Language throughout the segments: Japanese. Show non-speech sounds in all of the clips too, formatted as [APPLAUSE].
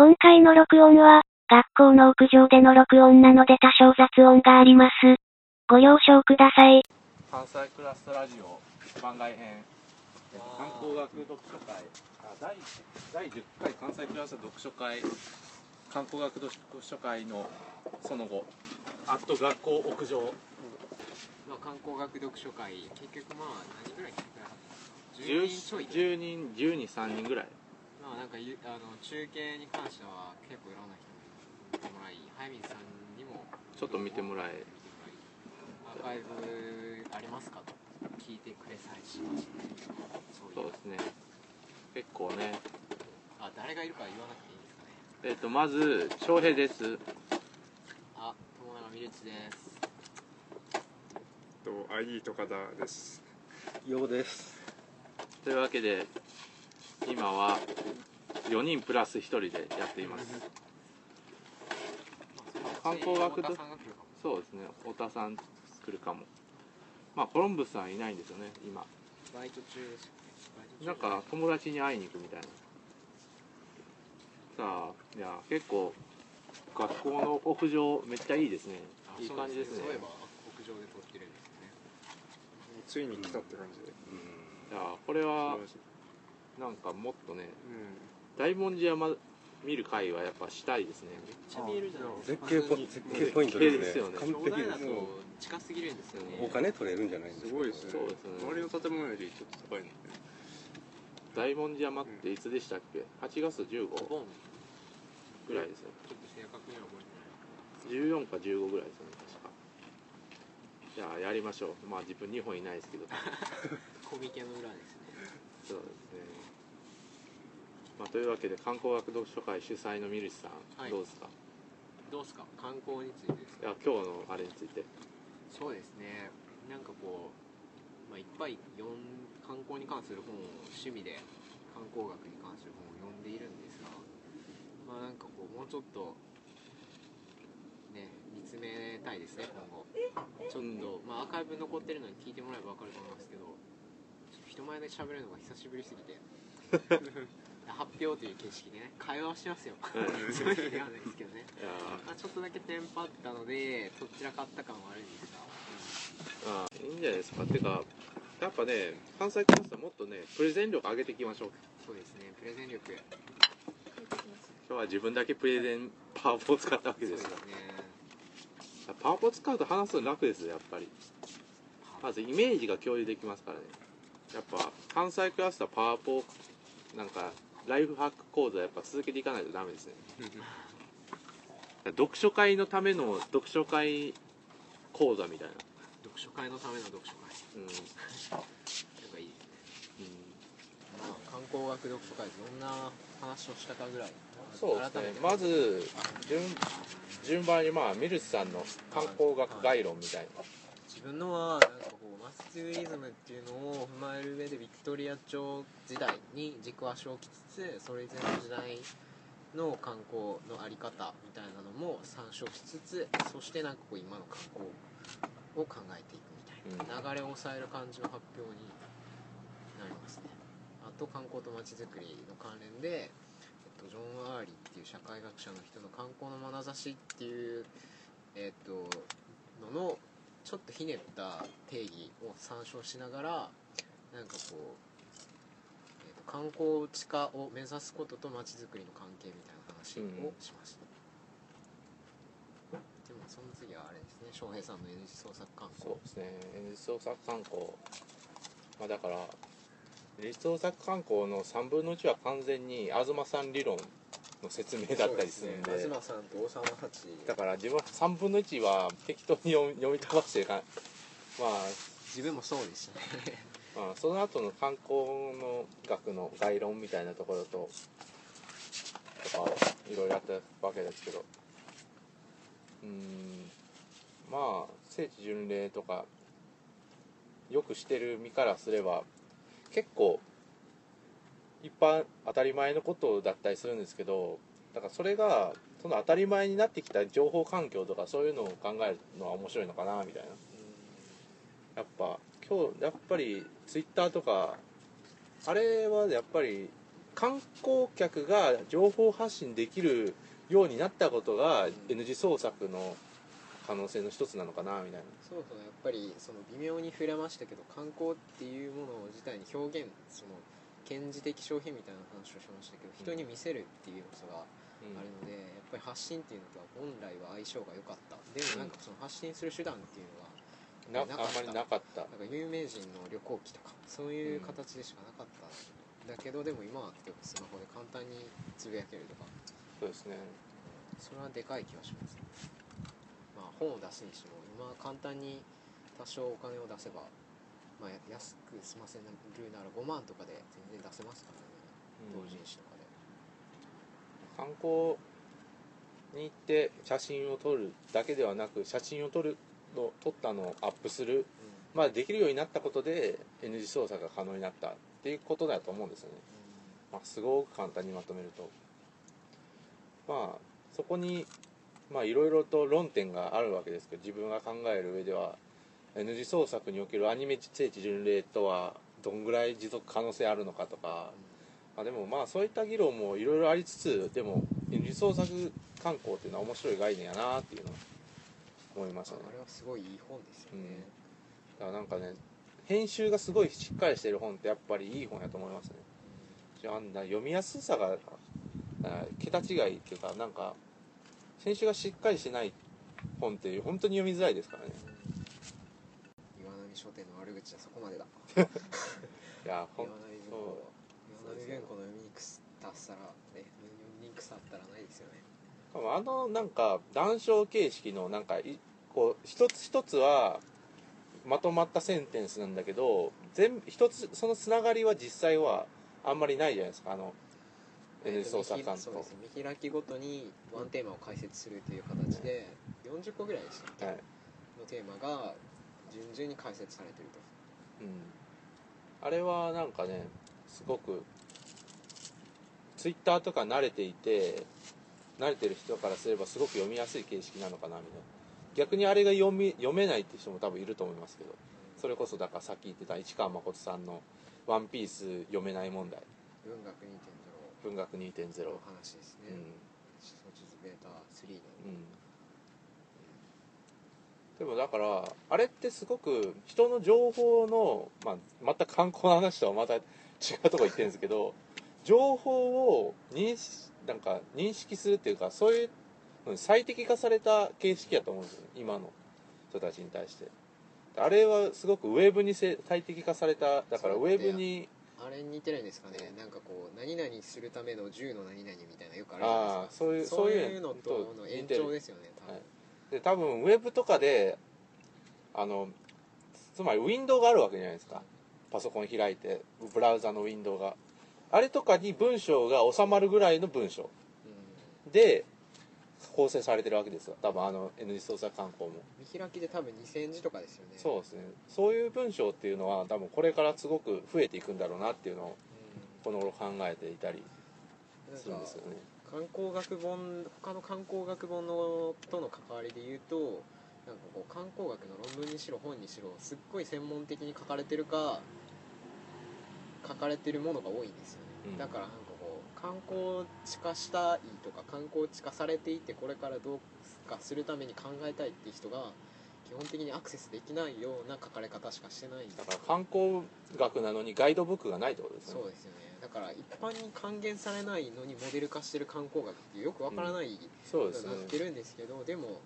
今回の録音は、学校の屋上での録音なので多少雑音があります。ご了承ください。関西クラスラジオ番外編。観光学読書会。あ第第10回。関西クラス読書会。観光学読書会のその後。あと学校屋上。まあ、観光学読書会。結局まあ何ぐらい来てくれはった？10 10人ちょい10人12、3人ぐらいまあなんかゆあの中継に関しては結構いろんな人に見てもらい早水さんにもちょっと見てもらえ。アーカイブありますかと聞いてくれさえしましたそういう。そうですね。結構ね。あ誰がいるか言わなくていいんですかね。えっ、とまず翔平です。あ友永美ルチです。と ID とかだです。ようです。というわけで今は4人プラス1人でやっています。観光学太田さんが来るかも。そうですね。太田さん来るかも。まあコロンブスさんいないんですよね今。バイト中ですよね。なんか友達に会いに行くみたいな。さあいや結構学校の屋上めっちゃいいですね。いい感じですね。そういえば屋上で撮ってるんですよね。ついに来たって感じで。いやこれは素晴らしいなんかもっとねう大文字山見る会はやっぱしたいですね。めっちゃ見えるじゃないですか。絶景ポ絶景ポイントですね。すよね。完璧です。近すぎるんですよねお金取れるんじゃないですん。か？すごいですね。そうですね。周りの建物よりちょっと高いので。大文字山っていつでしたっけ？8月15ボンぐらいですよ。ちょっと正確には覚えてない。14か15ぐらいですよね確か。じゃあやりましょう。まあ自分2本いないですけど。[LAUGHS] コミケの裏ですね。そうですね。まあ、というわけで観光学読書会主催のミルシさん、はい。どうですか？どうですか？観光についてですか？いや今日のあれについて。そうですね。なんかこう、まあ、いっぱい読ん観光に関する本を趣味で観光学に関する本を読んでいるんですがまあなんかこうもうちょっとね見つめたいですね今後。ちょっと、まあアーカイブ残ってるのに聞いてもらえば分かると思いますけどちょっと人前で喋るのが久しぶりすぎて [LAUGHS] 発表という形式でね会話はしてますよ。うん。[LAUGHS] そういう意味ないですけどね。[LAUGHS] まあ、ちょっとだけテンパったのでどちらかった感はあるんですが、ーあーいいんじゃないですか。てかやっぱね関西クラスはもっとねプレゼン力上げていきましょう。そうですね。プレゼン力。今日は自分だけプレゼンパワポを使ったわけですすね。パワポ使うと話すの楽ですよやっぱり。まずイメージが共有できますからね。やっぱ関西クラスはパワポなんかライフハック講座やっぱ続けていかないとダメですね。読書会のための読書会講座みたいな。読書会のための読書会。うん、なんかいい。ですねまあ観光学読書会どんな話をしたかぐらい。そうですね。まず順順番にまあミルスさんの観光学概論みたいな自分のはなんかこうマスツーリズムっていうのを踏まえる上でビクトリア朝時代に軸足を置きつつそれ以前の時代の観光のあり方みたいなのも参照しつつそしてなんかこう今の観光を考えていくみたいな、流れを抑える感じの発表になりますねあと観光とまちづくりの関連で、えっと、ジョン・アーリーっていう社会学者の人の観光の眼差しっていうえっとののちょっとひねった定義を参照しながらなんかこう、えー、と観光地化を目指すこととまちづくりの関係みたいな話をしました、でもその次はあれですね。翔平さんの N 字創作観光。そうですね。演奏作観光。まあだから演奏作観光の3分の1は完全に東さん理論の説明だったりするんで。東さんと大沢八。だから自分は3分の1は適当に読み読み飛ばしてかまあ。自分もそうでしたね。[LAUGHS] まあ、その後の観光の学の概論みたいなところととかいろいろあったわけですけど。うーんまあ聖地巡礼とかよくしてる身からすれば結構一般当たり前のことだったりするんですけどだからそれがその当たり前になってきた情報環境とかそういうのを考えるのは面白いのかなみたいな。やっぱ今日やっぱりツイッターとかあれはやっぱり観光客が情報発信できるようになったことが N 字創作の可能性の一つなのかなみたいな。そうそうやっぱりその微妙に触れましたけど観光っていうもの自体に表現その顕示的消費みたいな話をしましたけど人に見せるっていう要素があるので、やっぱり発信っていうのとは本来は相性が良かった。でもなんかその発信する手段っていうのはなあんまりなかった。なんか有名人の旅行記とかそういう形でしかなかった、だけどでも今は例えばスマホで簡単につぶやけるとか。そうですね。それはでかい気がします。まあ本を出すにしても今簡単に多少お金を出せば、まあ、や安く済ませるなら5万とかで全然出せますからね。同人誌とかで、観光に行って写真を撮るだけではなく写真を撮るの撮ったのをアップする、まあ、できるようになったことで N 字操作が可能になったっていうことだと思うんですよね、まあ、すごく簡単にまとめると。まあそこにまあいろいろと論点があるわけですけど自分が考える上では N 字創作におけるアニメ聖地巡礼とはどんぐらい持続可能性あるのかとか、まあ、でもまあそういった議論もいろいろありつつでも N 字創作観光っていうのは面白い概念やなっていうのを思いましたね。あれはすごいいい本ですよね、だからなんかね編集がすごいしっかりしてる本ってやっぱりいい本やと思いますね。ああんな読みやすさがあ桁違いっていうかなんか編集がしっかりしてない本って本当に読みづらいですからね。岩波書店の悪口はそこまでだ。[LAUGHS] いやほん岩波文庫岩波文庫の読みにくさったらね読みにくさったらないですよね。あのなんか談笑形式のなんかいこう一つ一つはまとまったセンテンスなんだけど全一つそのつながりは実際はあんまりないじゃないですかあの N 操作感と。そうです見開きごとにワンテーマを解説するという形で40個ぐらいでしたっけ、はい。のテーマが順々に解説されてると。うん、あれはなんかねすごくツイッターとか慣れていて慣れてる人からすればすごく読みやすい形式なのかなみたいな。逆にあれが読み読めないって人も多分いると思いますけど。それこそだからさっき言ってた市川誠さんの「ワンピース読めない問題。文学2.0文学2.0」の話ですね、うん。ベータ3の、うんでもだからあれってすごく人の情報の、まあ、全く観光の話とはまた違うとこ行ってるんですけど情報を認識なんか認識するっていうかそういうのに最適化された形式やと思うんですよね今の人たちに対して。あれはすごくウェブにせ最適化されただからウェブにあれに似てるんですかね。なんかこう何々するための10の何々みたいなよくあるじゃないですか。ああそういうそういういうのとの延長ですよね多分、はいで多分ウェブとかであのつまりウィンドウがあるわけじゃないですか。パソコン開いてブラウザのウィンドウが。あれとかに文章が収まるぐらいの文章。うん。で構成されてるわけですよ。多分あの N 字操作観光も。見開きで多分2000字とかですよね。そうですね。そういう文章っていうのは多分これからすごく増えていくんだろうなっていうのをこの頃考えていたりするんですよね観光学本他の観光学本のとの関わりで言うとなんかこう観光学の論文にしろ本にしろすっごい専門的に書かれてるか書かれてるものが多いんですよね、うん。だからなんかこう観光地化したいとか観光地化されていてこれからどうかするために考えたいっていう人が基本的にアクセスできないような書かれ方しかしてないだから観光学なのにガイドブックがないってことですよね。そうですよね。だから一般に還元されないのにモデル化してる観光学ってよくわからないそうですね。なってるんですけどでも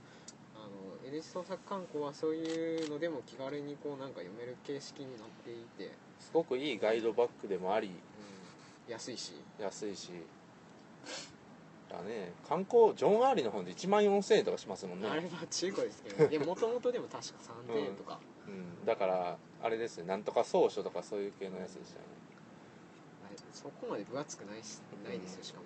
あの NHK 創作観光はそういうのでも気軽にこうなんか読める形式になっていて、すごくいいガイドブックでもありうん、安いし。安いし。だね。観光ジョン・アーリーの本で1万4000円とかしますもんね。あれは中古ですけどいやもともとでも確か3000円とか、うん、だからあれですね。なんとか総書とかそういう系のやつでしたよねそこまで分厚くないしないですよしかも。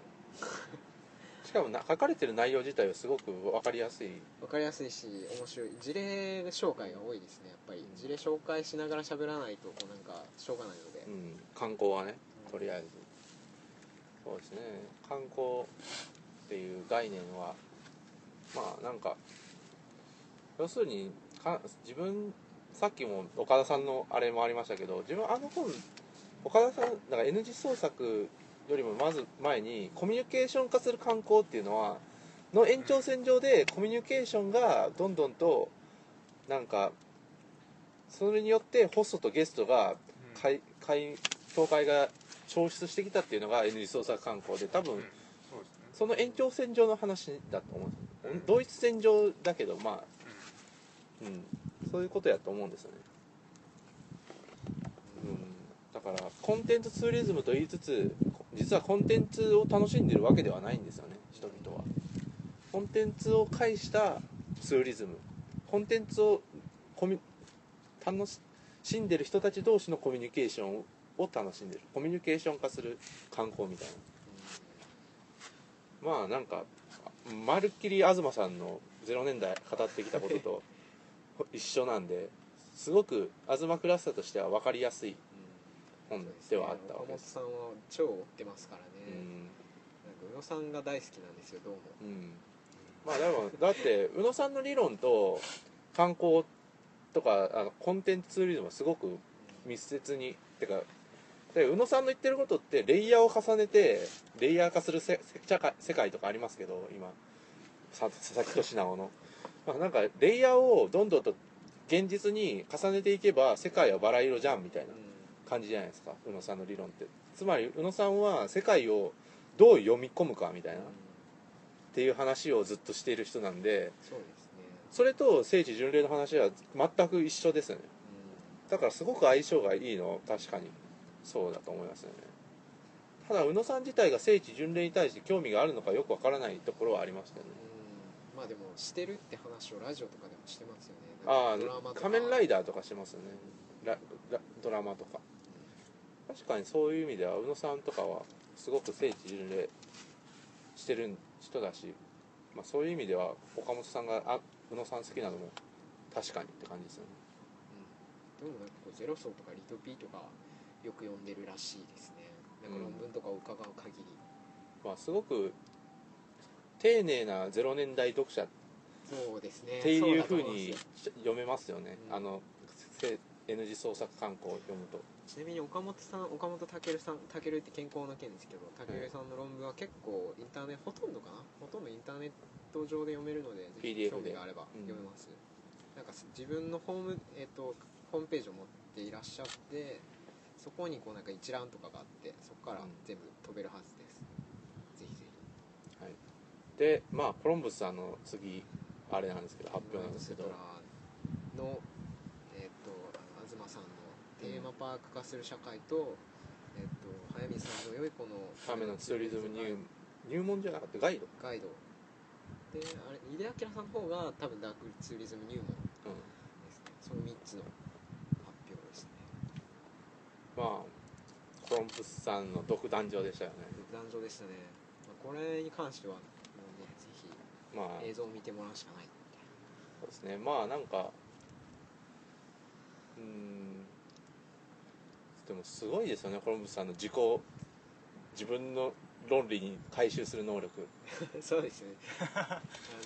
しかもな書かれてる内容自体はすごく分かりやすい。分かりやすいし面白い事例紹介が多いですねやっぱり。事例紹介しながら喋らないとこうなんかしょうがないので、うん、観光はねとりあえず。そうですね。観光っていう概念はまあなんか要するにか自分さっきも岡田さんのあれもありましたけど自分あの本岡田さんだから N 字創作よりもまず前にコミュニケーション化する観光っていうのはの延長線上でコミュニケーションがどんどんとなんかそれによってホストとゲストが会会教会が消失してきたっていうのが N リソース観光で多分その延長線上の話だと思うんです同一線上だけどまあ、うん、そういうことやと思うんですよね、うん、だからコンテンツツーリズムと言いつつ実はコンテンツを楽しんでるわけではないんですよね人々は。コンテンツを介したツーリズム。コンテンツをコミ楽しんでる人たち同士のコミュニケーションを楽しんでる。コミュニケーション化する観光みたいな。まあなんかまるっきり東さんの0年代語ってきたことと一緒なんですごく東クラスターとしては分かりやすい。本ではあったわけです。岡本さんは超追ってますからうね、ん。なんか宇野さんが大好きなんですよどうも。うん。まあでもだって宇野さんの理論と観光とかあのコンテンツツーリズムはすごく密接にてかで宇野さんの言ってることってレイヤーを重ねてレイヤー化するせ社会世界とかありますけど今。さ佐々木俊直の、まあ、なんかレイヤーをどんどんと現実に重ねていけば世界はバラ色じゃんみたいな感じじゃないですか宇野さんの理論って。つまり宇野さんは世界をどう読み込むかみたいなっていう話をずっとしている人なんでそうですね。それと聖地巡礼の話は全く一緒ですよね。だからすごく相性がいいのは確かに。そうだと思いますよね。ただ宇野さん自体が聖地巡礼に対して興味があるのかよくわからないところはありますけどね。うん。まあでもしてるって話をラジオとかでもしてますよね。ああ仮面ライダーとかしてますよね。ララドラマとか確かにそういう意味では宇野さんとかはすごく聖地巡礼してる人だし、まあ、そういう意味では岡本さんがあ宇野さん好きなのも確かにって感じですよね。うん。でもなんかこうゼロ層とかリトピーとかよく読んでるらしいですね。なんか論文とかを伺う限り、まあ、すごく丁寧な0年代読者っそうですね。ていうふうに読めますよね、うん。あのせ N 字創作観光を読むとちなみに岡本さん岡本健さん健って健康の件ですけど健さんの論文は結構インターネットほとんどかなほとんどインターネット上で読めるのでぜひ興味があればうん。読めます、なんか自分のホーム、えっとホームページを持っていらっしゃってそこにこうなんか一覧とかがあってそこから全部飛べるはずです、ぜひぜひ。はい、でまあコロンブスさんの次あれなんですけど発表なんですけど。の、えっとあの東さんのテーマパーク化する社会と、えっと早見さんの良い子のためのツーリズム入入門じゃなかったガイド、ガイド。であれ井出明さんの方が多分ダークツーリズム入門うん、ですね。その3つの発表ですね。まあコロンブスさんの独壇場でしたよね。男女でしたね、まあ、これに関してはもうねぜひまあ。映像を見てもらうしかないそうですね。まあなんかうーんでもすごいですよねコロンブスさんの自己自分の論理に回収する能力。[LAUGHS] そうですね。あ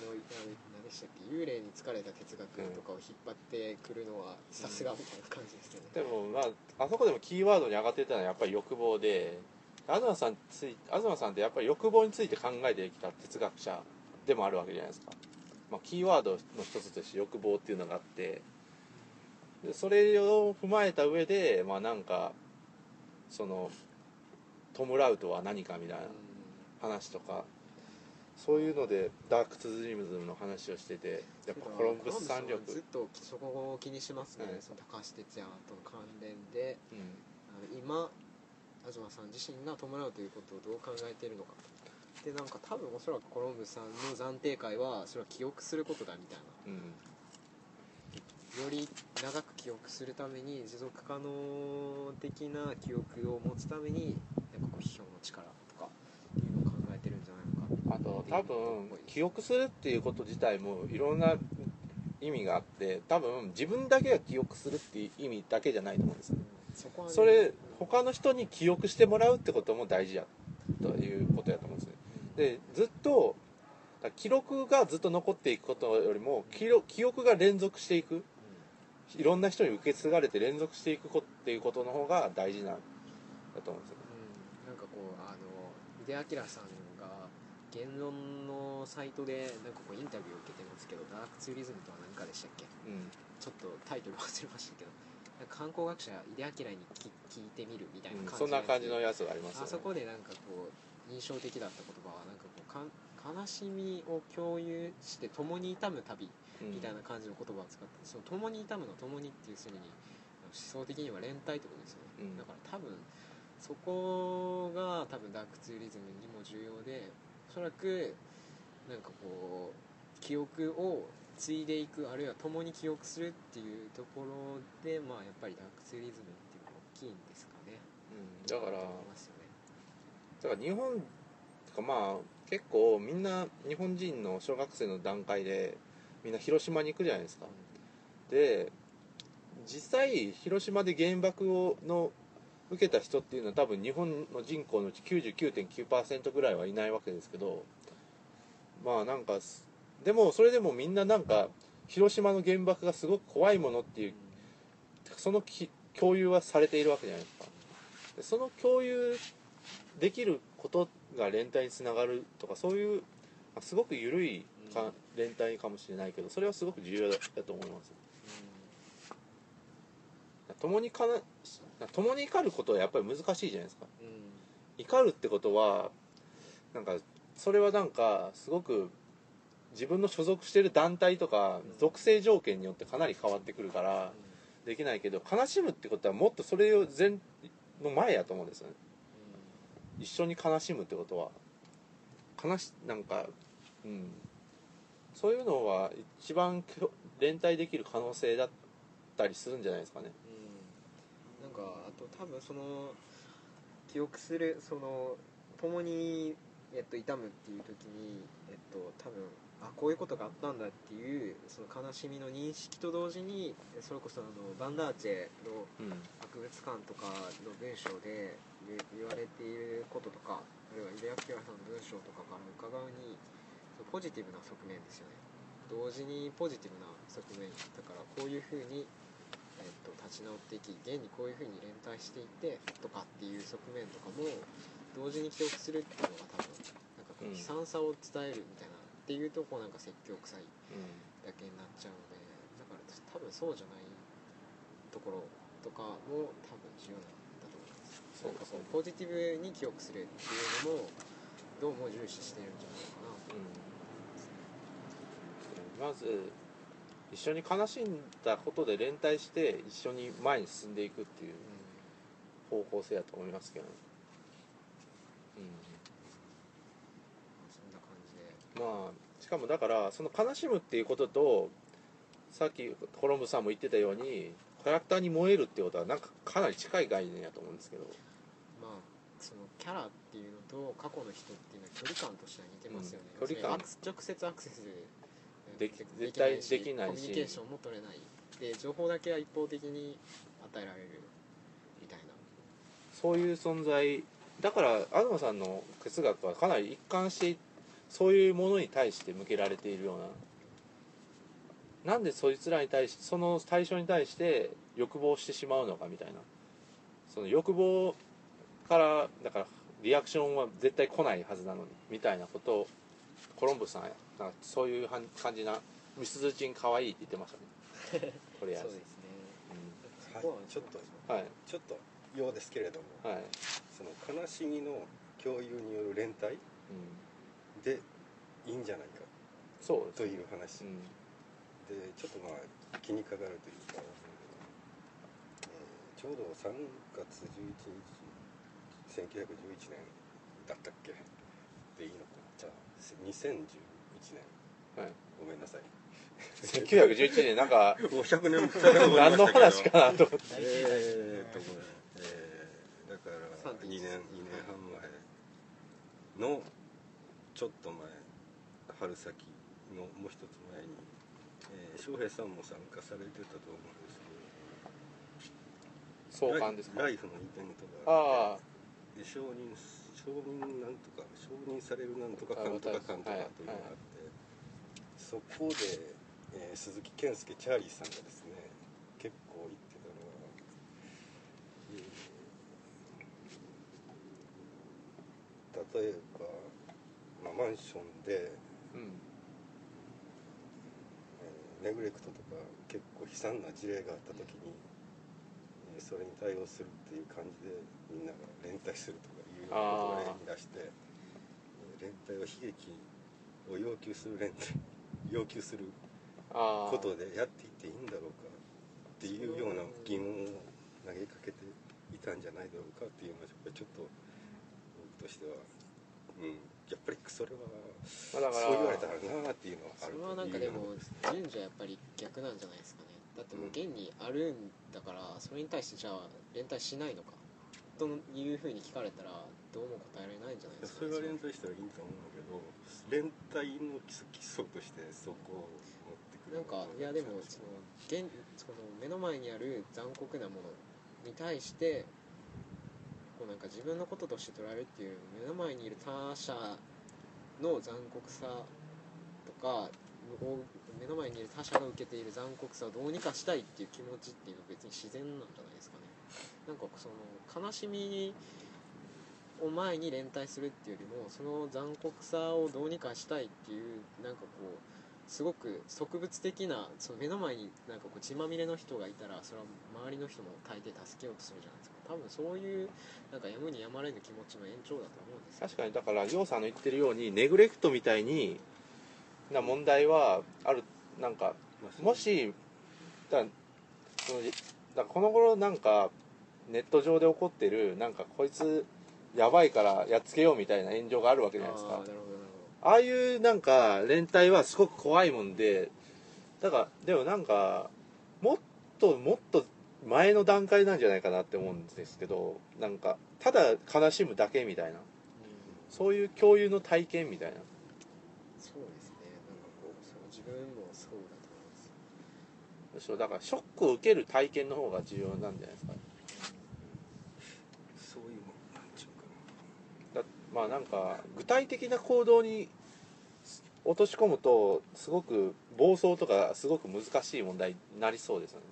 の何でしたっけ？幽霊に疲れた哲学とかを引っ張ってくるのはさすがみたいな感じですよね、でもまああそこでもキーワードに上がってたのはやっぱり欲望で東さんつい東さんってやっぱり欲望について考えてきた哲学者でもあるわけじゃないですか、まあ、キーワードの一つとして欲望っていうのがあってでそれを踏まえた上でまあなんかその弔うとは何かみたいな話とかそういうのでダークツーリズムの話をしててやっぱコロンブスさん力ずっとそこを気にしますね、うん。その高橋哲也との関連で。うん。今東さん自身が弔うということをどう考えているのか。でなんか多分おそらくコロンブスさんの暫定会はそれは記憶することだみたいうん。なより長く記憶するために持続可能的な記憶を持つためになんかこう批評の力とかっていうのを考えてるんじゃないのかあと多分記憶するっていうこと自体もいろんな意味があって多分自分だけが記憶するっていう意味だけじゃないと思うんですよ。そこはね。それ他の人に記憶してもらうってことも大事やということやと思うんですね。でずっと記録がずっと残っていくことよりも記録記憶が連続していくいろんな人に受け継がれて連続していくこっていうことの方が大事なんだと思うんですようん。なんかこうあの井出明さんが言論のサイトでなんかこうインタビューを受けてますけどダークツーリズムとは何かでしたっけ？うん。ちょっとタイトル忘れましたけど観光学者井出明に聞聞いてみるみたいなうん。感じそんな感じのややつがありますよね。つあそこでなんかこう印象的だった言葉はなんかこうかん悲しみを共有して共に痛む旅うんみたいな感じの言葉を使ってその共に痛むの共にっていうするに思想的には連帯ってことですよね、うん。だから多分そこが多分ダークツーリズムにも重要でおそらくなんかこう記憶を継いでいくあるいは共に記憶するっていうところでまあやっぱりダークツーリズムっていうのは大きいんですかね。うん。だからね。だから日本とかまあ結構みんな日本人の小学生の段階でみんな広島に行くじゃないですか。で実際広島で原爆をの受けた人っていうのは多分日本の人口のうち99.9%ぐらいはいないわけですけどまあなんかすでもそれでもみんななんか広島の原爆がすごく怖いものっていうそのき共有はされているわけじゃないですか。でその共有できることが連帯につながるとかそういうまあすごく緩いか連帯かもしれないけどそれはすごく重要だだと思います。共にかな共に怒ることはやっぱり難しいじゃないですか。うん。うん怒るってことはなんかそれはなんかすごく自分の所属してる団体とかうん。属性条件によってかなり変わってくるからできないけど悲しむってことはもっとそれを前の前やと思うんですよね。一緒に悲しむってことは悲しなんかうん。そういうのは一番連帯できる可能性だったりするんじゃないですかね。うん。なんかあと多分その記憶するその共に、えっと、痛むっていう時に、えっと、多分あこういうことがあったんだっていうその悲しみの認識と同時にそれこそあのバンダーチェのうん。博物館とかの文章で言言われていることとかあるいは井出明さんの文章とかから伺うにそのポジティブな側面ですよね。同時にポジティブな側面だからこういうふうに、えっと立ち直っていき現にこういうふうに連帯していってとかっていう側面とかも同時に記憶するっていうのが多分なんかこううん。悲惨さを伝えるみたいなっていうとこうなんか説教臭いうん。だけになっちゃうのでだから多分そうじゃないところとかも多分重要なんだと思いますそうかこうポジティブに記憶するっていうのもどうも重視してるんじゃないかな。とうん。まず一緒に悲しんだことで連帯して一緒に前に進んでいくっていう方向性だと思いますけど。ね、そん。な感じでうん、まあしかもだからその悲しむっていうこととさっきコロンブさんも言ってたようにキャラクターに燃えるっていうことはなんかかなり近い概念やと思うんですけど。まあそのキャラっていうのと過去の人っていうのは距離感としては似てますよね、うん距離感。直接アクセスできで絶対しできないし。コミュニケーションも取れない。で情報だけは一方的に与えられるみたいな。そういう存在。だから東さんの哲学はかなり一貫してそういうものに対して向けられているような。なんでそいつらに対してその対象に対して欲望してしまうのかみたいな。その欲望からだからリアクションは絶対来ないはずなのにみたいなことをコロンブスさんなんかそういうはん感じなミスズチン可愛いって言ってましたね。とりあえずそうですね。うそこはちょっとんはい。ちょっとようですけれどもはい、その悲しみの共有による連帯うん、でいいんじゃないかとそうですいう話、うん。でちょっとまあ気にかかるというか、えーちょうど3月11日1911年だったっけ？でいいのかな？じゃあ2011年。はい。ごめんなさい。1911年なんかもう100年経ったと思いま何の話かなと思って。えーっとこれ、えーだから2 3.11年2年半前のちょっと前春先のもう一つ前に、えー翔平さんも参加されてたと思うんですけど。創刊ですか。ライフのイベントがああで承認承認なんとか承認されるなんとかかんとかかんとかというのがあって、そこで、えー鈴木健介チャーリーさんがですね結構言ってたのは、えー例えば、まあ、マンションで、うん。えーネグレクトとか結構悲惨な事例があった時に、えーそれに対応するっていう感じでみんなが連帯するとかいうようなことを例に出して、えー連帯を悲劇を要求する連帯要求することでやっていっていいんだろうかっていうような疑問を投げかけていたんじゃないだろうかっていうのはやっぱりちょっと僕としては、うん、やっぱりそれはそう言われたらなっていうのはあるそれはなんかでも順序やっぱり逆なんじゃないですかねだってもう現にあるんだからそれに対してじゃあ連帯しないのか。というふうに聞かれたらどうも答えられないんじゃないですか、それは連帯したらいいと思うんだけど連帯の基礎基礎としてそこを持ってくるなんかいやでもその現その目の前にある残酷なものに対してこうなんか自分のこととして捉えるっていう目の前にいる他者の残酷さとかを目の前にいる他者が受けている残酷さをどうにかしたいっていう気持ちっていうのは別に自然なんじゃないですかねなんかその悲しみを前に連帯するっていうよりもその残酷さをどうにかしたいっていうなんかこうすごく植物的なその目の前になんかこう血まみれの人がいたらそれは周りの人も大抵助けようとするじゃないですか多分そういうなんかやむにやまれぬ気持ちの延長だと思うんです確かにだから楊さんの言ってるようにネグレクトみたいにな問題はあるなんかまあもしだそのだこの頃なんかネット上で起こってるなんかこいつやばいからやっつけようみたいな炎上があるわけじゃないですか。あああいうなんか連帯はすごく怖いもんでだからでもなんかもっともっと前の段階なんじゃないかなって思うんですけどなんかただ悲しむだけみたいな。そういう共有の体験みたいなそうですねなんかこうそう自分もそうだと思いますそうだからショックを受ける体験の方が重要なんじゃないですかそういうもんなんちゅうかだまあなんか具体的な行動に落とし込むとすごく暴走とかすごく難しい問題になりそうですよね。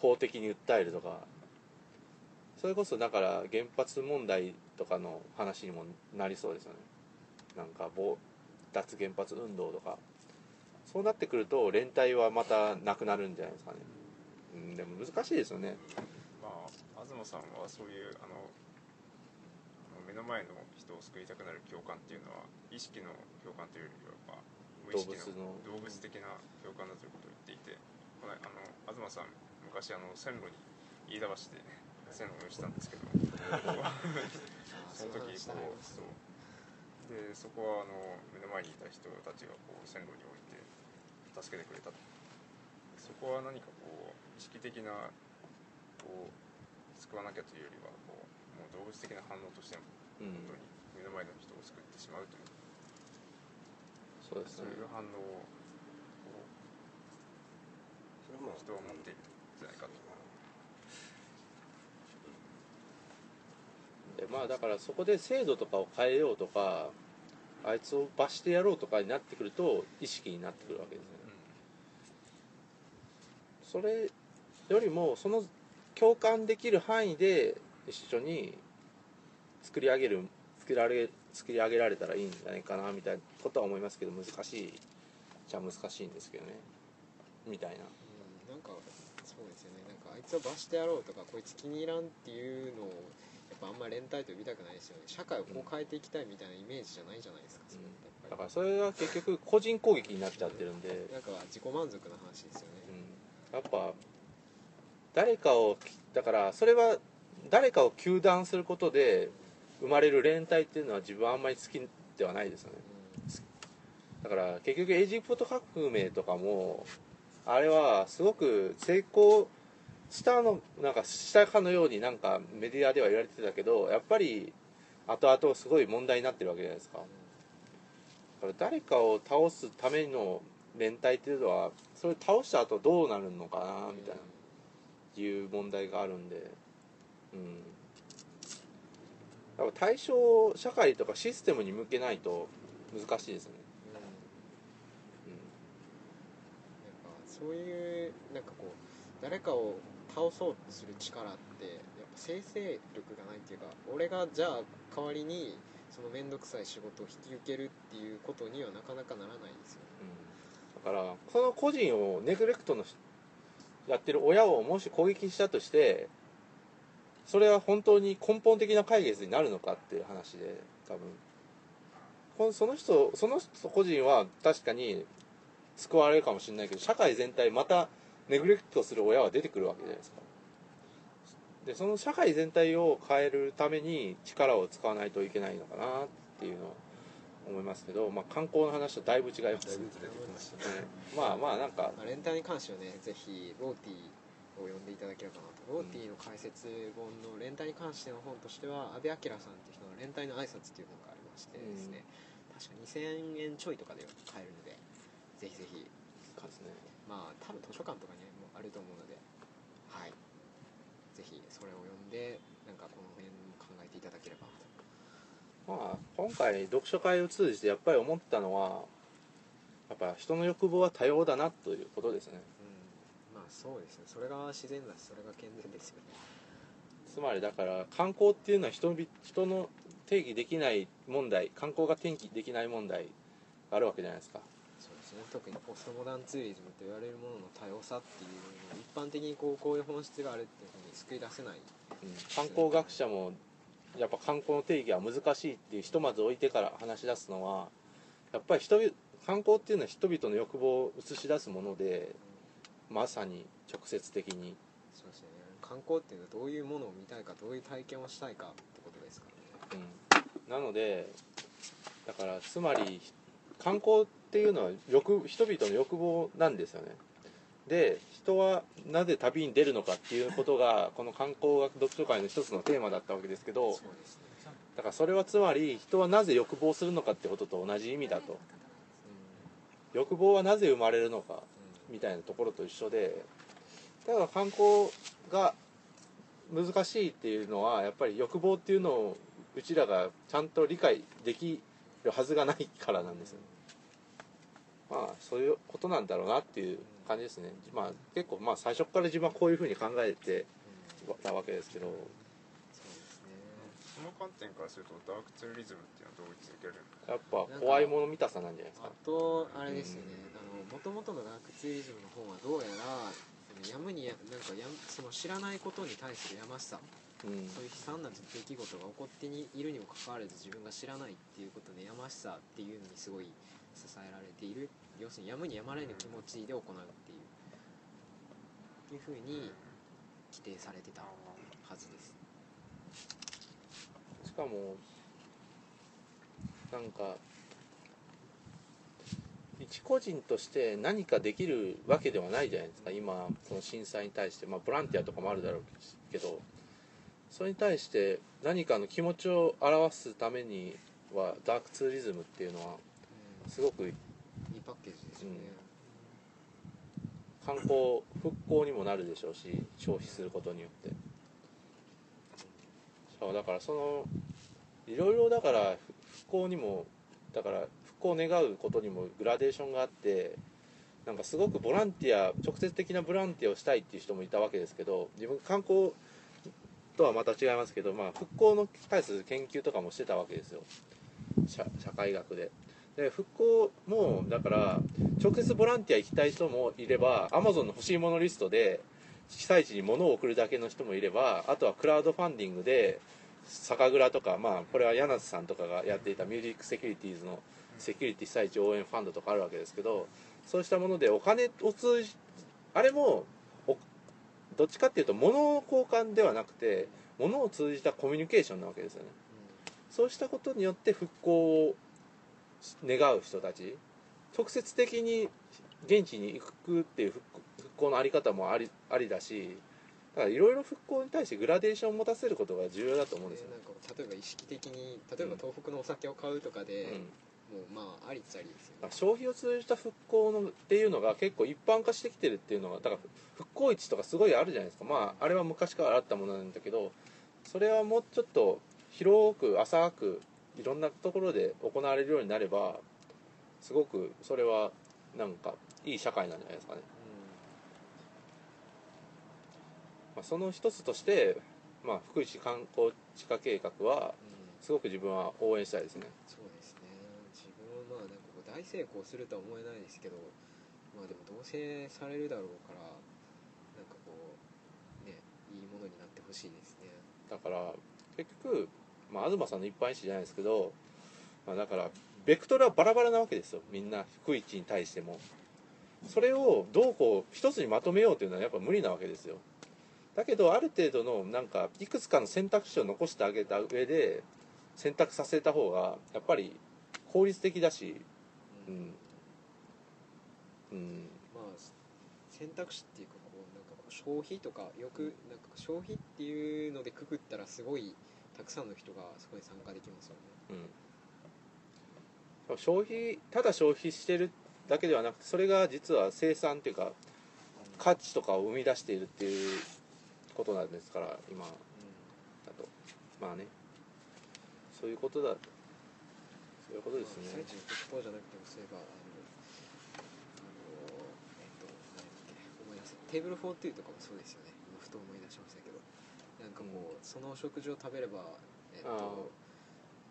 法的に訴えるとか。それこそだから原発問題とかの話にもなりそうですよね。なんか暴脱原発運動とかそうなってくると連帯はまたなくなるんじゃないですかね、うん、でも難しいですよね。まあ東さんはそういうあの目の前の人を救いたくなる共感っていうのは意識の共感というよりは、まあ、無意識の動物的な共感だということを言っていてこのあの東さん昔あの線路に飯田橋で線路をしたんですけど [LAUGHS] その時こうそう。でそこはあの目の前にいた人たちがこう線路に置いて助けてくれた。とそこは何かこう意識的なこう救わなきゃというよりはこうもう動物的な反応としてもうん。本当に目の前の人を救ってしまうという、そうですね。そういう反応をこそれはまあう人は持っているんじゃないかと。でまあだからそこで制度とかを変えようとかあいつを罰してやろうとかになってくると意識になってくるわけですねそれよりもその共感できる範囲で一緒に作り上げる作られ作り上げられたらいいんじゃないかなみたいなことは思いますけど難しいじゃ難しいんですけどね。みたいな。うんなんかそうですよね。なんかあいつを罰してやろうとかこいつ気に入らんっていうのをやっぱあんまり連帯と呼びたくないですよね。社会をこう変えていきたいみたいなイメージじゃないじゃないですか、それってやだからそれは結局個人攻撃になっちゃってるんで。りなんか自己満足な話ですよね、うんやっぱ誰かをだからそれは誰かを糾弾することで生まれる連帯っていうのは自分はあんまり好きではないですよね。だから結局エジプト革命とかもあれはすごく成功したのなんかしたかのようになんかメディアでは言われてたけどやっぱり後々すごい問題になってるわけじゃないですか。だから誰かを倒すための連帯っていうのはそれ倒した後どうなるのかなみたいないう問題があるんで。うん。だから対象社会とかシステムに向けないと難しいですね。うん。なんかそういうなんかこう誰かを倒そうとする力ってやっぱ生成力がないっていうか俺がじゃあ代わりにその面倒くさい仕事を引き受けるっていうことにはなかなかならないですよね。うん、だからその個人をネグレクトのやってる親をもし攻撃したとしてそれは本当に根本的な解決になるのかっていう話で多分。その人その人個人は確かに救われるかもしれないけど社会全体またネグレクトする親は出てくるわけじゃないですか。でその社会全体を変えるために力を使わないといけないのかなっていうのを思いますけど、まあ、観光の話とだいぶ違いますましたねまあまあなんかまあ、連帯に関してはねぜひローティーを呼んでいただければなと。ローティーの解説本の連帯に関しての本としては阿部明さんっていう人の連帯の挨拶っていう本がありましてですね、確か2000円ちょいとかで買えるのでぜひぜひ。ですね。まあ多分図書館とかにもあると思うのではい。ぜひそれを読んでなんかこの辺も考えていただければまあ今回読書会を通じてやっぱり思ったのはやっぱ人の欲望は多様だなということですね。うん。まあそうですね。それが自然だしそれが健全ですよね。つまりだから観光っていうのは人々人の定義できない問題観光が定義できない問題があるわけじゃないですか。そうですね。特にポストモダンツーリズムと言われるものの多様さっていうのを一般的にこうこういう本質があるっていうふうに救い出せない。うん。観光学者もやっぱ観光の定義は難しいっていうひとまず置いてから話し出すのはやっぱり人々観光っていうのは人々の欲望を映し出すものでまさに直接的に。そうですね。観光っていうのはどういうものを見たいかどういう体験をしたいかってことですからね。うん、なのでだからつまり観光っていうのは欲人々の欲望なんですよねで人はなぜ旅に出るのかっていうことがこの観光学読書会の一つのテーマだったわけですけどだからそれはつまり人はなぜ欲望するのかってことと同じ意味だと。欲望はなぜ生まれるのかうみたいなところと一緒でだから観光が難しいっていうのはやっぱり欲望っていうのをうちらがちゃんと理解できるはずがないからなんですよ。まあそういうことなんだろうなっていう感じですね。まあ結構まあ最初から自分はこういうふうに考えてんうん。たわけですけど。そうですね。その観点からするとダークツーリズムっていうのはどう位置づけるんやっぱ怖いもの見たさなんじゃないですか。あとあれですよね。もともとのダークツーリズムの本はどうやらやむにやなんかやその知らないことに対するやましさうん。そういう悲惨な出来事が起こっているにもかかわらず自分が知らないっていうことでやましさっていうのにすごい支えられている。要するにやむにやまれぬ気持ちで行うっていう。いうふうに規定されてたはずです。しかもなんか一個人として何かできるわけではないじゃないですか。今その震災に対して、まあ、ボランティアとかもあるだろうけどそれに対して何かの気持ちを表すためにはダークツーリズムっていうのはすごくいいパッケージですよね、観光復興にもなるでしょうし消費することによって。そうだからそのいろいろだから復興にもだから復興を願うことにもグラデーションがあってなんかすごくボランティア直接的なボランティアをしたいっていう人もいたわけですけど自分観光とはまた違いますけど、まあ、復興の対する研究とかもしてたわけですよ。社社会学で。で復興もだから直接ボランティア行きたい人もいればアマゾンの欲しいものリストで被災地に物を送るだけの人もいればあとはクラウドファンディングで酒蔵とかまあこれは柳瀬さんとかがやっていたミュージックセキュリティーズのセキュリティ被災地応援ファンドとかあるわけですけどそうしたものでお金を通じあれもおどっちかっていうと物の交換ではなくて物を通じたコミュニケーションなわけですよね。そうしたことによって復興を願う人たち直接的に現地に行くっていう復復興のあり方もありありだしだからいろいろ復興に対してグラデーションを持たせることが重要だと思うんですよ。ねでなんか例えば意識的に例えば東北のお酒を買うとかで、うん。もうまあありっちゃありですよね。まあ消費を通じた復興のっていうのが結構一般化してきてるっていうのがだから復興市とかすごいあるじゃないですか。まああれは昔からあったものなんだけどそれはもうちょっと広く浅くいろんなところで行われるようになればすごくそれはなんかいい社会なんじゃないですかね、まあ、その一つとして、まあ、福祉観光地化計画はすごく自分は応援したいですね。そうですね。自分はまあなんかこう大成功するとは思えないですけどまあでも同棲されるだろうからなんかこうねいいものになってほしいですね。だから結局、まあ、東さんの一般意思じゃないですけど、まあ、だからベクトルはバラバラなわけですよ。みんな低い位置に対しても。それをどうこう一つにまとめようというのはやっぱ無理なわけですよ。だけどある程度のなんかいくつかの選択肢を残してあげた上で選択させた方がやっぱり効率的だしうん。うん。まあ選択肢っていうかこうなんかこう消費とかよくなんか消費っていうのでくくったらすごいたくさんの人がそこに参加できますよね。うん。消費ただ消費してるだけではなくてそれが実は生産っていうか価値とかを生み出しているっていうことなんですから今だと。まあね。そういうことだそういうことですね。被災地の特報じゃなくてもそういえばあのあのえっと何だっけ思い出せテーブル42とかもそうですよね。今ふと思い出しましたけどなんかこう、その食事を食べればえっと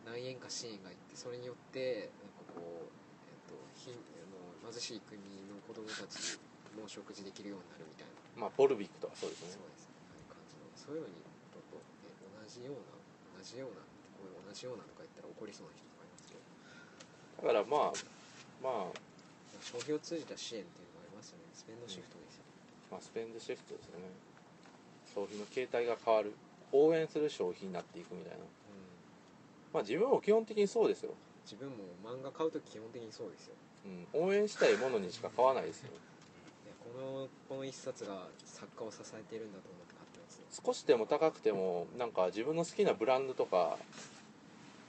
何円か支援がいってそれによってなんかこうえっと貧あの貧しい国の子供たちも食事できるようになるみたいな。まあボルビックとかそうですね。そうですねああいう感じのそういうのにとと、ね、同じような同じようなこういう同じようなとか言ったら怒りそうな人とかいますけど。だからまあまあ消費を通じた支援っていうのもありますよね。スペンドシフトですよね、まあ、スペンドシフトですよね消費の形態が変わる応援する消費になっていくみたいな。まあ自分も基本的にそうですよ、自分も漫画買うと基本的にそうですよ。うん、応援したいものにしか買わないですよ。このこの一冊が作家を支えているんだと思って買ってます少しでも高くてもなんか自分の好きなブランドとか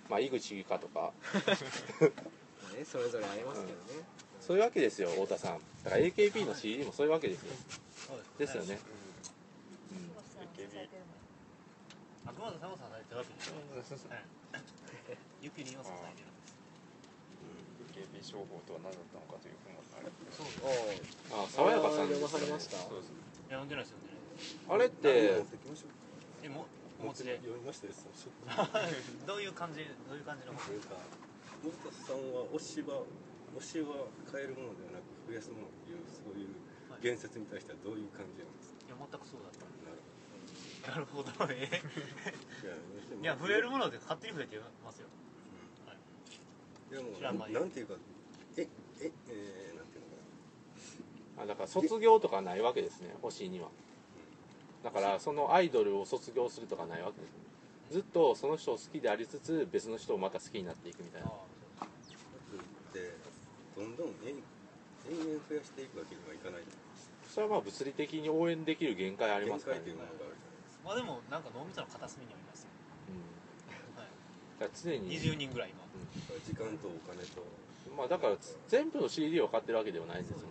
まあ井口理香とか。ま [LAUGHS] あねそれぞれありますけどね、そういうわけですよ太田さん。だから AKB の CD もそういうわけですよ。ですよね、うん、あくまでサモさんされてるわけでしょ。はいゆきりん。[LAUGHS] を支えてるんです。AKB 商法とは何だったのかという本がある。そう。おあ。爽やかさん読ですよねまされました。そうですいや読んでないですよね。あれってえもお持ちで。読みましたで [LAUGHS] どういう感じどういう感じの本なんか森田さんは推しは推しは変えるものではなく増やすものっていうそういう言説に対してはどういう感じなんですかいや全くそうだったなるほどえどいや増えるもので勝手に増えてますよ。い。やも知らんまいうなんていうかえええー、なんていうのかあだから卒業とかないわけですね推しには。だからそのアイドルを卒業するとかないわけですね。ずっとその人を好きでありつつ別の人をまた好きになっていくみたいな。ってどんどん延延々増やしていくわけにはいかない。それはまあ物理的に応援できる限界あり限ますからね。界というものがまあでもなんか脳みその片隅にあります。よ、うん。はい、だから常に。20人ぐらい今。時間とお金と。まあだから全部の CD を買ってるわけではないんですよね。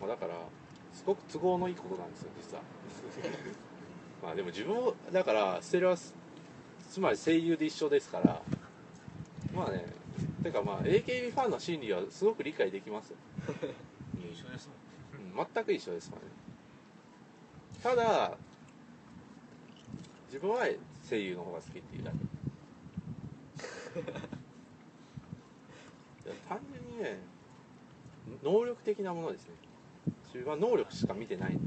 まあだからすごく都合のいいことなんですよ実は。[LAUGHS] まあでも自分をだからステレオスつまり声優で一緒ですから。まあねてかまあ AKB ファンの心理はすごく理解できますよ、[LAUGHS] 優勝ですもんうん、全く一緒ですからねただ自分は声優の方が好きっていうだけ。い [LAUGHS] や単純にね能力的なものですね。自分は能力しか見てないんで。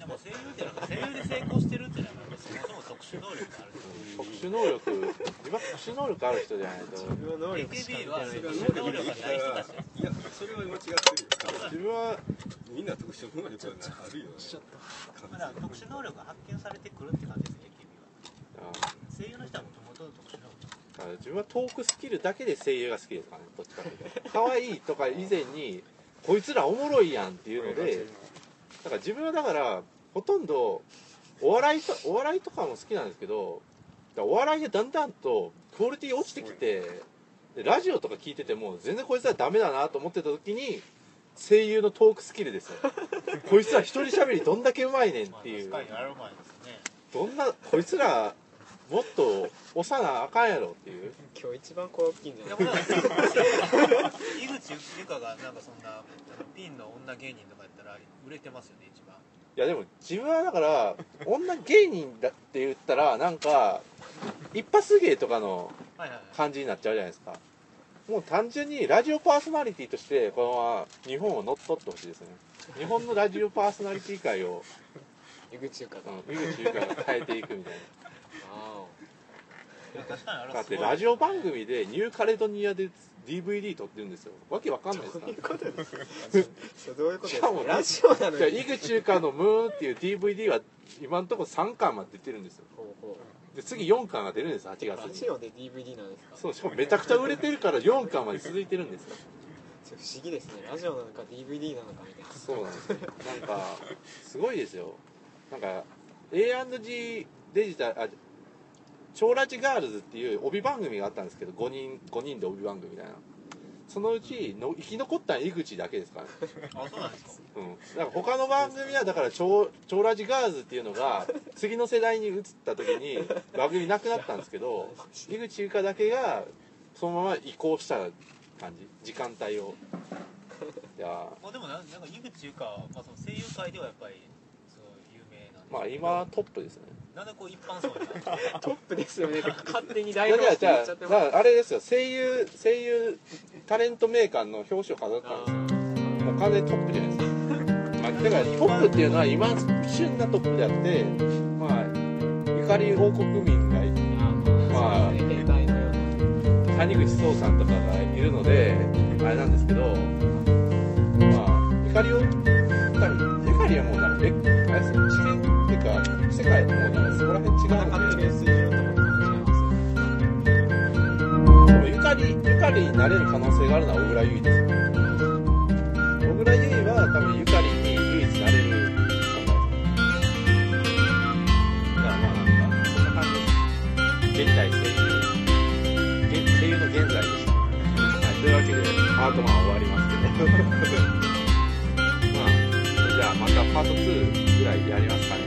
でも声優ってなんか声優で成功してるってのはそもそも特殊能力がある特殊能力自分は特殊能力ある人じゃないと。自分は能力しか見 AKB ては特殊能力がない人たちいやそれは間違ってるよ自分はみんな特殊能力はあるよね。まだ特殊能力が発見されてくるって感じです AKB はあ声優の人はもともと特殊能力自分はトークスキルだけで声優が好きですからねど。っちかというと可愛いとか以前にこいつらおもろいやんっていうのでだから自分はだからほとんどお笑いとお笑いとかも好きなんですけどお笑いがだんだんとクオリティ落ちてきてでラジオとか聞いてても全然こいつらダメだなと思ってた時に声優のトークスキルですよ。[LAUGHS] こいつら一人喋りどんだけうまいねんっていう。まあ確かにやる前ですね。どんなこいつらもっと押さなあかんやろっていう。今日一番声大きいんじゃない？でもなんか [LAUGHS] 井口由香がなんかそんなピンの女芸人とかやったら売れてますよね一番。いやでも自分はだから女芸人だって言ったらなんか一発芸とかのはいはいはい。感じになっちゃうじゃないですかもう単純にラジオパーソナリティとしてこのまま日本を乗っ取ってほしいですね。日本のラジオパーソナリティ界を、江口ゆかが、うん、井口優香が変えていくみたいな。だってラジオ番組でニューカレドニアで DVD 撮ってるんですよ。わけわかんないですか。あどういうことですか？どういうことですしかもかラジオなのじゃあに井口優香のムーンっていう DVD は今のところ3巻まで出てるんですよ。ほうほで次4巻が出るんです8う月に。ラジオで DVD なんですか？そうしかもめちゃくちゃ売れてるから4巻まで続いてるんですよ。ちょっと不思議ですね。ラジオなのか DVD なのかみたいな。そうなんですよ。なんかすごいですよ。なんか A&G デジタルあ超ラジガールズっていう帯番組があったんですけど5人5人で帯番組みたいなそのうちの生き残った井口だけですからね。[LAUGHS] あそうなんですか。うん、だから他の番組はだから超「超ラジガールズ」っていうのが次の世代に移った時に番組なくなったんですけど井口優香だけがそのまま移行した感じ。時間帯を。いや。まあでもななんか井口優香は、まあ、その声優界ではやっぱりすごい有名なんですけど。まあ今トップですねなんでこう一般層にトップですよね。[LAUGHS] 勝手にい大や表して言っじゃあじゃあだちゃってます。からあれですよ。声優声優タレントメーカーの表紙を飾ったんですよもう完全にトップじゃないですか、まあ、だからトップっていうのは今旬なトップであってまあゆかり王国民がまあ谷口壮さんとかがいるのであれなんですけどまあゆかりを多分ゆかりはもうなんか別あれですよか世界もうなんかそこら辺違うので勝手に水準とかも違いますでもゆかりゆかりになれる可能性があるのは小倉優衣ですよ小倉優衣は多分ゆかりに唯一なれる存在だからまあなんかそんな感じで現代声優声優の現在でした、はい、というわけでパート1終わりますけどまあじゃあまたパート2ぐらいやりますかね